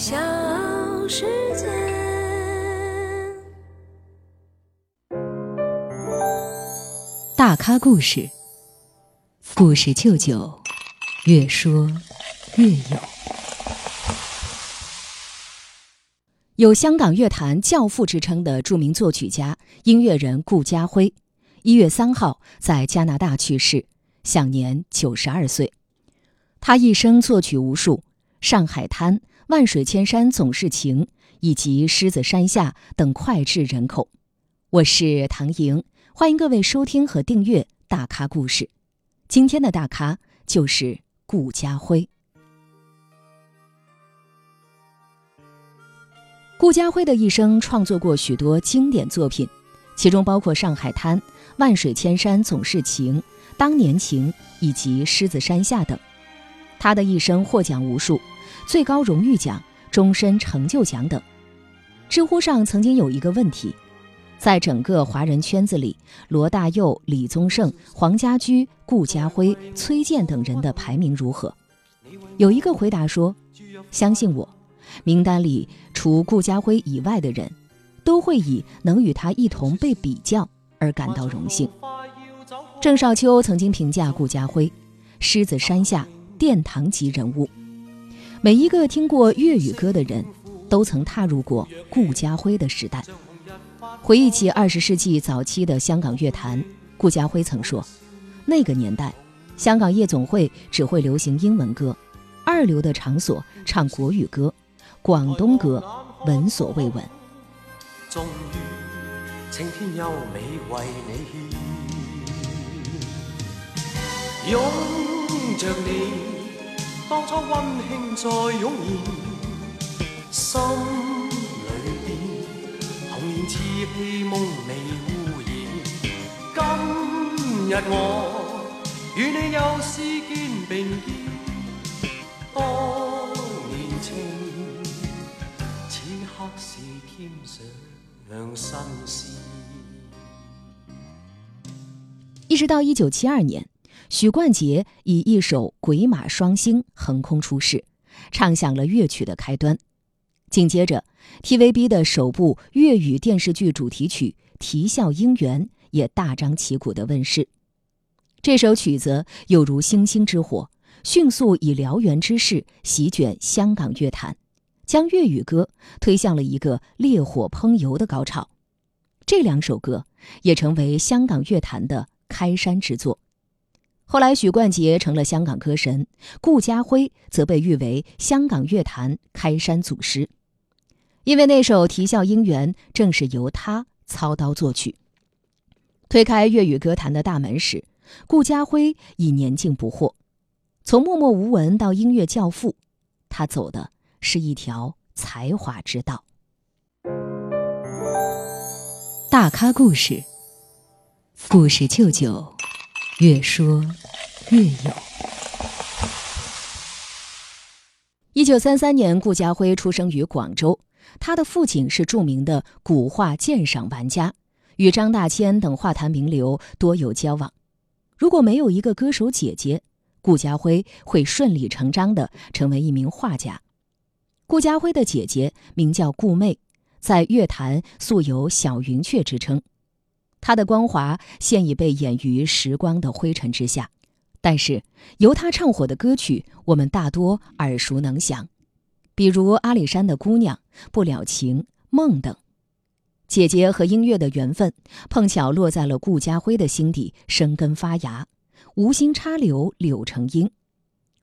小世界。大咖故事，故事舅舅，越说越有。有香港乐坛教父之称的著名作曲家、音乐人顾嘉辉，一月三号在加拿大去世，享年九十二岁。他一生作曲无数，《上海滩》《万水千山总是情》以及《狮子山下》等脍炙人口。我是唐莹，欢迎各位收听和订阅《大咖故事》。今天的大咖就是顾嘉辉。顾嘉辉的一生创作过许多经典作品，其中包括《上海滩》《万水千山总是情》《当年情》以及《狮子山下》等。他的一生获奖无数，最高荣誉奖、终身成就奖等。知乎上曾经有一个问题：在整个华人圈子里，罗大佑、李宗盛、黄家驹、顾嘉辉、崔健等人的排名如何？有一个回答说：“相信我，名单里除顾嘉辉以外的人，都会以能与他一同被比较而感到荣幸。”郑少秋曾经评价顾嘉辉：“狮子山下。”殿堂级人物，每一个听过粤语歌的人，都曾踏入过顾家辉的时代。回忆起二十世纪早期的香港乐坛，顾嘉辉曾说：“那个年代，香港夜总会只会流行英文歌，二流的场所唱国语歌，广东歌闻所未闻。”终于，晴天优美为你拥着你。当初温馨再涌现，心里边童年稚气梦未污染。今日我与你又试肩并肩，当年情，此刻是添上新鲜。一直到一九七二年。许冠杰以一首《鬼马双星》横空出世，唱响了乐曲的开端。紧接着，TVB 的首部粤语电视剧主题曲《啼笑姻缘》也大张旗鼓地问世。这首曲子有如星星之火，迅速以燎原之势席卷香港乐坛，将粤语歌推向了一个烈火烹油的高潮。这两首歌也成为香港乐坛的开山之作。后来，许冠杰成了香港歌神，顾嘉辉则被誉为香港乐坛开山祖师，因为那首《啼笑姻缘》正是由他操刀作曲。推开粤语歌坛的大门时，顾嘉辉已年近不惑。从默默无闻到音乐教父，他走的是一条才华之道。大咖故事，故事舅舅。越说越有。一九三三年，顾嘉辉出生于广州，他的父亲是著名的古画鉴赏玩家，与张大千等画坛名流多有交往。如果没有一个歌手姐姐，顾家辉会顺理成章的成为一名画家。顾家辉的姐姐名叫顾媚，在乐坛素有“小云雀”之称。他的光华现已被掩于时光的灰尘之下，但是由他唱火的歌曲，我们大多耳熟能详，比如阿里山的姑娘、不了情、梦等。姐姐和音乐的缘分，碰巧落在了顾嘉辉的心底，生根发芽，无心插柳柳成荫。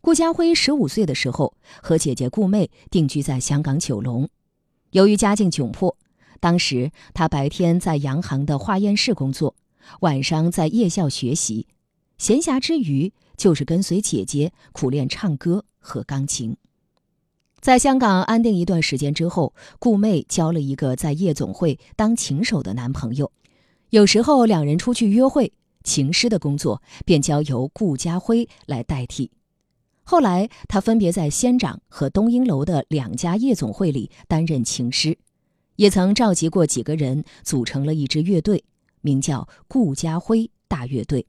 顾嘉辉十五岁的时候，和姐姐顾媚定居在香港九龙，由于家境窘迫。当时他白天在洋行的化验室工作，晚上在夜校学习，闲暇之余就是跟随姐姐苦练唱歌和钢琴。在香港安定一段时间之后，顾媚交了一个在夜总会当琴手的男朋友，有时候两人出去约会，琴师的工作便交由顾家辉来代替。后来他分别在仙长和东英楼的两家夜总会里担任琴师。也曾召集过几个人，组成了一支乐队，名叫顾家辉大乐队。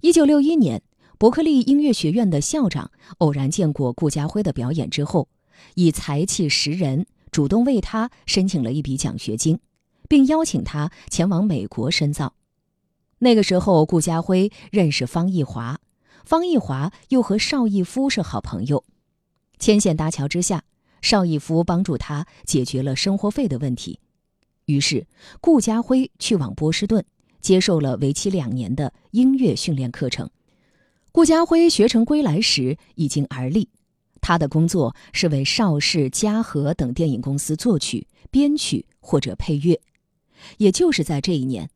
一九六一年，伯克利音乐学院的校长偶然见过顾家辉的表演之后，以才气识人，主动为他申请了一笔奖学金，并邀请他前往美国深造。那个时候，顾家辉认识方逸华，方逸华又和邵逸夫是好朋友，牵线搭桥之下，邵逸夫帮助他解决了生活费的问题。于是，顾家辉去往波士顿，接受了为期两年的音乐训练课程。顾家辉学成归来时已经而立，他的工作是为邵氏、嘉禾等电影公司作曲、编曲或者配乐。也就是在这一年，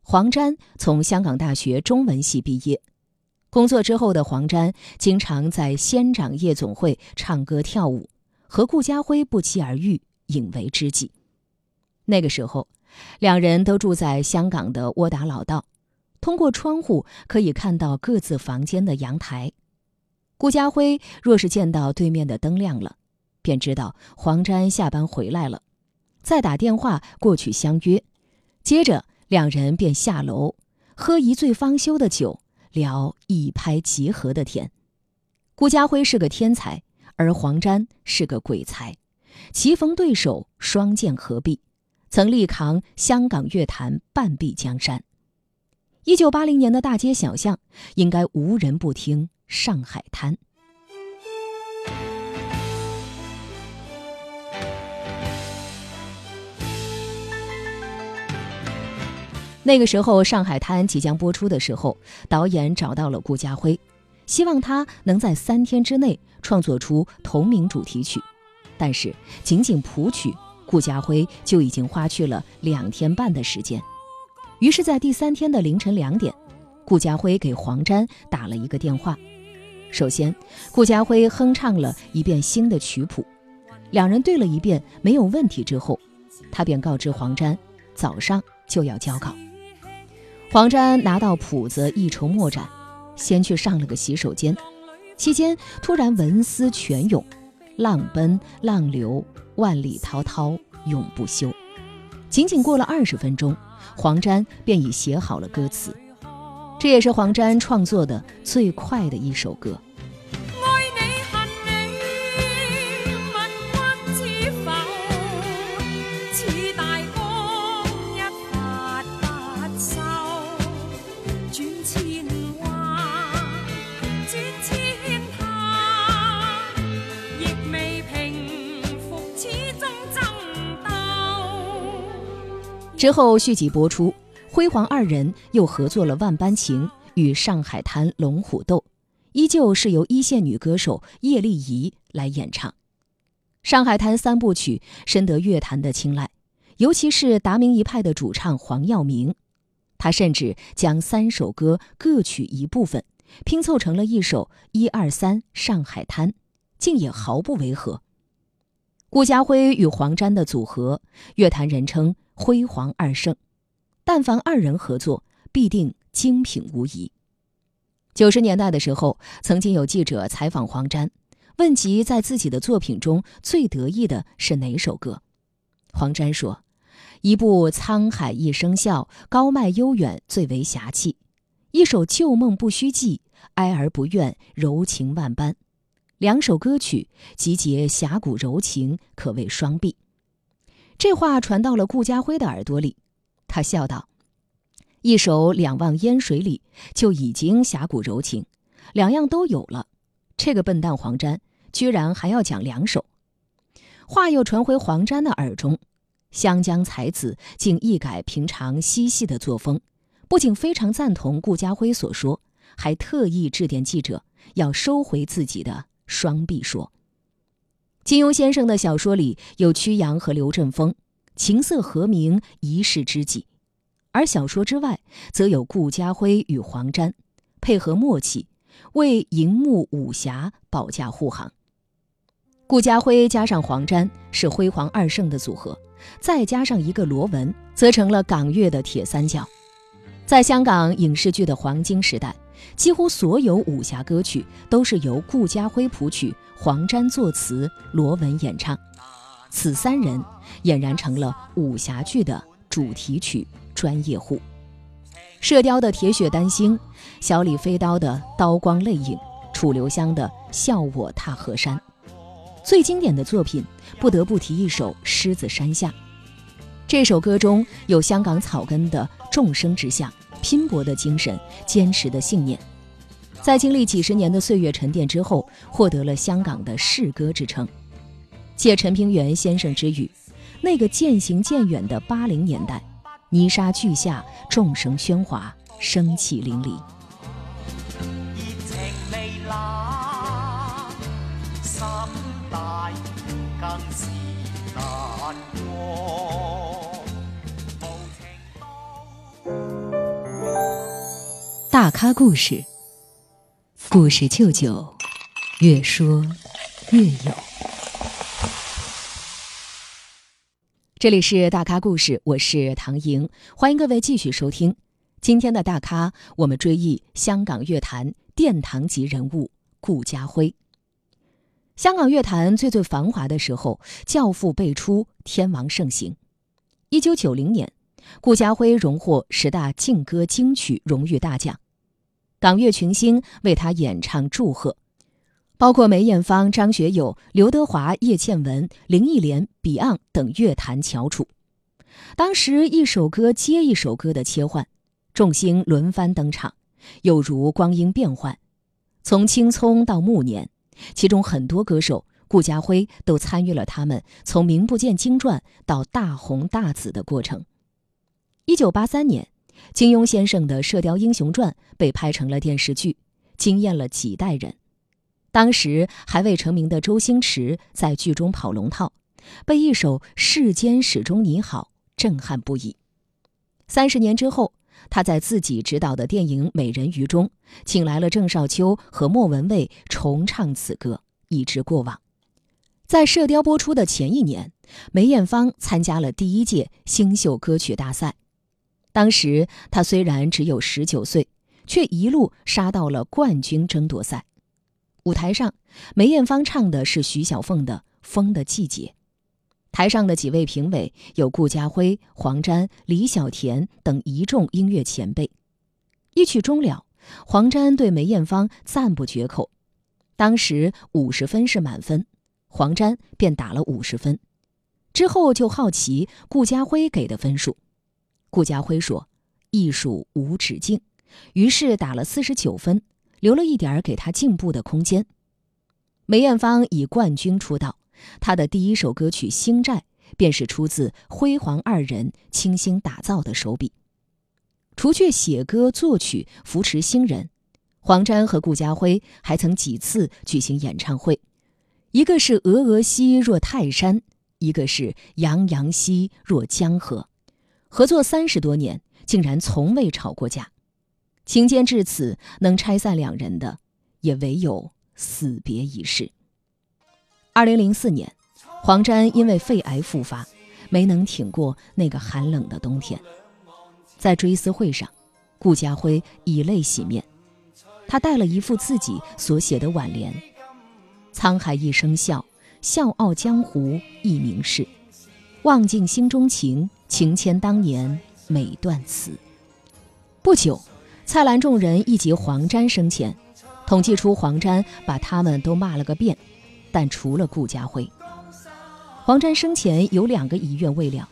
黄沾从香港大学中文系毕业。工作之后的黄沾经常在仙长夜总会唱歌跳舞，和顾家辉不期而遇，引为知己。那个时候，两人都住在香港的窝打老道。通过窗户可以看到各自房间的阳台。顾家辉若是见到对面的灯亮了，便知道黄沾下班回来了，再打电话过去相约。接着两人便下楼，喝一醉方休的酒，聊一拍即合的天。顾家辉是个天才，而黄沾是个鬼才，棋逢对手，双剑合璧，曾力扛香港乐坛半壁江山。一九八零年的大街小巷，应该无人不听《上海滩》。那个时候，《上海滩》即将播出的时候，导演找到了顾家辉，希望他能在三天之内创作出同名主题曲。但是，仅仅谱曲，顾家辉就已经花去了两天半的时间。于是，在第三天的凌晨两点，顾家辉给黄沾打了一个电话。首先，顾家辉哼唱了一遍新的曲谱，两人对了一遍没有问题之后，他便告知黄沾，早上就要交稿。黄沾拿到谱子一筹莫展，先去上了个洗手间，期间突然文思泉涌，浪奔浪流，万里滔滔永不休。仅仅过了二十分钟。黄沾便已写好了歌词，这也是黄沾创作的最快的一首歌。之后续集播出，辉煌二人又合作了《万般情》与《上海滩》《龙虎斗》，依旧是由一线女歌手叶丽仪来演唱。《上海滩》三部曲深得乐坛的青睐，尤其是达明一派的主唱黄耀明，他甚至将三首歌各取一部分，拼凑成了一首《一二三上海滩》，竟也毫不违和。顾家辉与黄沾的组合，乐坛人称。辉煌二圣，但凡二人合作，必定精品无疑。九十年代的时候，曾经有记者采访黄沾，问及在自己的作品中最得意的是哪首歌。黄沾说：“一部《沧海一声笑》，高迈悠远最为侠气；一首《旧梦不须记》，哀而不怨，柔情万般。两首歌曲集结侠骨柔情，可谓双璧。”这话传到了顾家辉的耳朵里，他笑道：“一首《两望烟水里》就已经侠骨柔情，两样都有了。这个笨蛋黄沾居然还要讲两首。”话又传回黄沾的耳中，湘江才子竟一改平常嬉戏的作风，不仅非常赞同顾家辉所说，还特意致电记者要收回自己的双臂说。金庸先生的小说里有曲阳和刘振峰，琴瑟和鸣，一世知己；而小说之外，则有顾家辉与黄沾，配合默契，为荧幕武侠保驾护航。顾家辉加上黄沾是辉煌二圣的组合，再加上一个罗文，则成了港乐的铁三角。在香港影视剧的黄金时代。几乎所有武侠歌曲都是由顾家辉谱曲、黄沾作词、罗文演唱，此三人俨然成了武侠剧的主题曲专业户。射雕的铁血丹心，小李飞刀的刀光泪影，楚留香的笑我踏河山，最经典的作品，不得不提一首《狮子山下》。这首歌中有香港草根的众生之相、拼搏的精神、坚持的信念，在经历几十年的岁月沉淀之后，获得了香港的世歌之称。借陈平原先生之语，那个渐行渐远的八零年代，泥沙俱下，众声喧哗，生气淋漓。大咖故事，故事舅舅，越说越有。这里是大咖故事，我是唐莹，欢迎各位继续收听今天的大咖。我们追忆香港乐坛殿堂级人物顾嘉辉。香港乐坛最最繁华的时候，教父辈出，天王盛行。一九九零年，顾嘉辉荣获十大劲歌金曲荣誉大奖。港乐群星为他演唱祝贺，包括梅艳芳、张学友、刘德华、叶倩文、林忆莲、Beyond 等乐坛翘楚。当时一首歌接一首歌的切换，众星轮番登场，有如光阴变幻。从青葱到暮年，其中很多歌手，顾嘉辉都参与了他们从名不见经传到大红大紫的过程。一九八三年。金庸先生的《射雕英雄传》被拍成了电视剧，惊艳了几代人。当时还未成名的周星驰在剧中跑龙套，被一首《世间始终你好》震撼不已。三十年之后，他在自己执导的电影《美人鱼》中，请来了郑少秋和莫文蔚重唱此歌，以至过往。在《射雕》播出的前一年，梅艳芳参加了第一届新秀歌曲大赛。当时他虽然只有十九岁，却一路杀到了冠军争夺赛。舞台上，梅艳芳唱的是徐小凤的《风的季节》。台上的几位评委有顾嘉辉、黄沾、李小田等一众音乐前辈。一曲终了，黄沾对梅艳芳赞不绝口。当时五十分是满分，黄沾便打了五十分。之后就好奇顾嘉辉给的分数。顾家辉说：“艺术无止境。”于是打了四十九分，留了一点儿给他进步的空间。梅艳芳以冠军出道，她的第一首歌曲《星债》便是出自辉煌二人倾心打造的手笔。除却写歌作曲扶持新人，黄沾和顾家辉还曾几次举行演唱会，一个是峨峨兮若泰山，一个是洋洋兮若江河。合作三十多年，竟然从未吵过架，情坚至此，能拆散两人的，也唯有死别一式。二零零四年，黄沾因为肺癌复发，没能挺过那个寒冷的冬天。在追思会上，顾家辉以泪洗面，他带了一副自己所写的挽联：“沧海一声笑，笑傲江湖一名士。”望尽心中情，情牵当年每段词。不久，蔡澜众人一及黄沾生前，统计出黄沾把他们都骂了个遍，但除了顾家辉，黄沾生前有两个遗愿未了。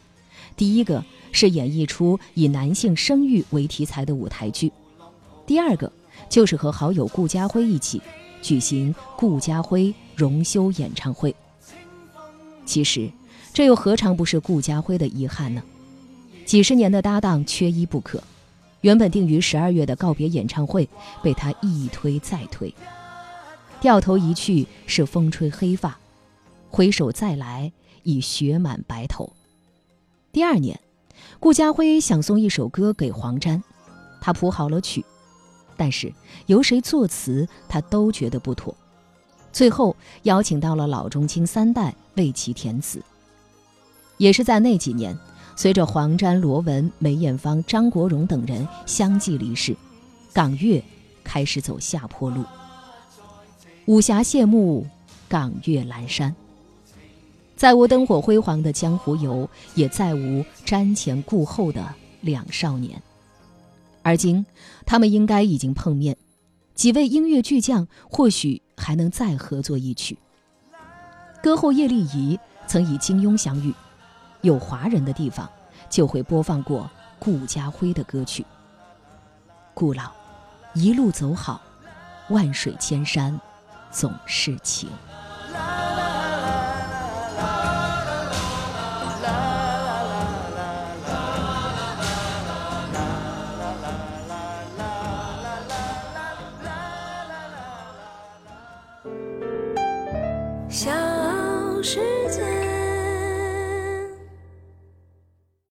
第一个是演绎出以男性生育为题材的舞台剧，第二个就是和好友顾家辉一起举行顾家辉荣休演唱会。其实。这又何尝不是顾家辉的遗憾呢？几十年的搭档缺一不可。原本定于十二月的告别演唱会，被他一推再推。掉头一去是风吹黑发，回首再来已雪满白头。第二年，顾家辉想送一首歌给黄沾，他谱好了曲，但是由谁作词他都觉得不妥。最后邀请到了老中青三代为其填词。也是在那几年，随着黄沾、罗文、梅艳芳、张国荣等人相继离世，港乐开始走下坡路。武侠谢幕，港乐阑珊。再无灯火辉煌的江湖游，也再无瞻前顾后的两少年。而今，他们应该已经碰面，几位音乐巨匠或许还能再合作一曲。歌后叶丽仪曾与金庸相遇，有华人的地方就会播放过顾家辉的歌曲。顾老，一路走好，万水千山总是情。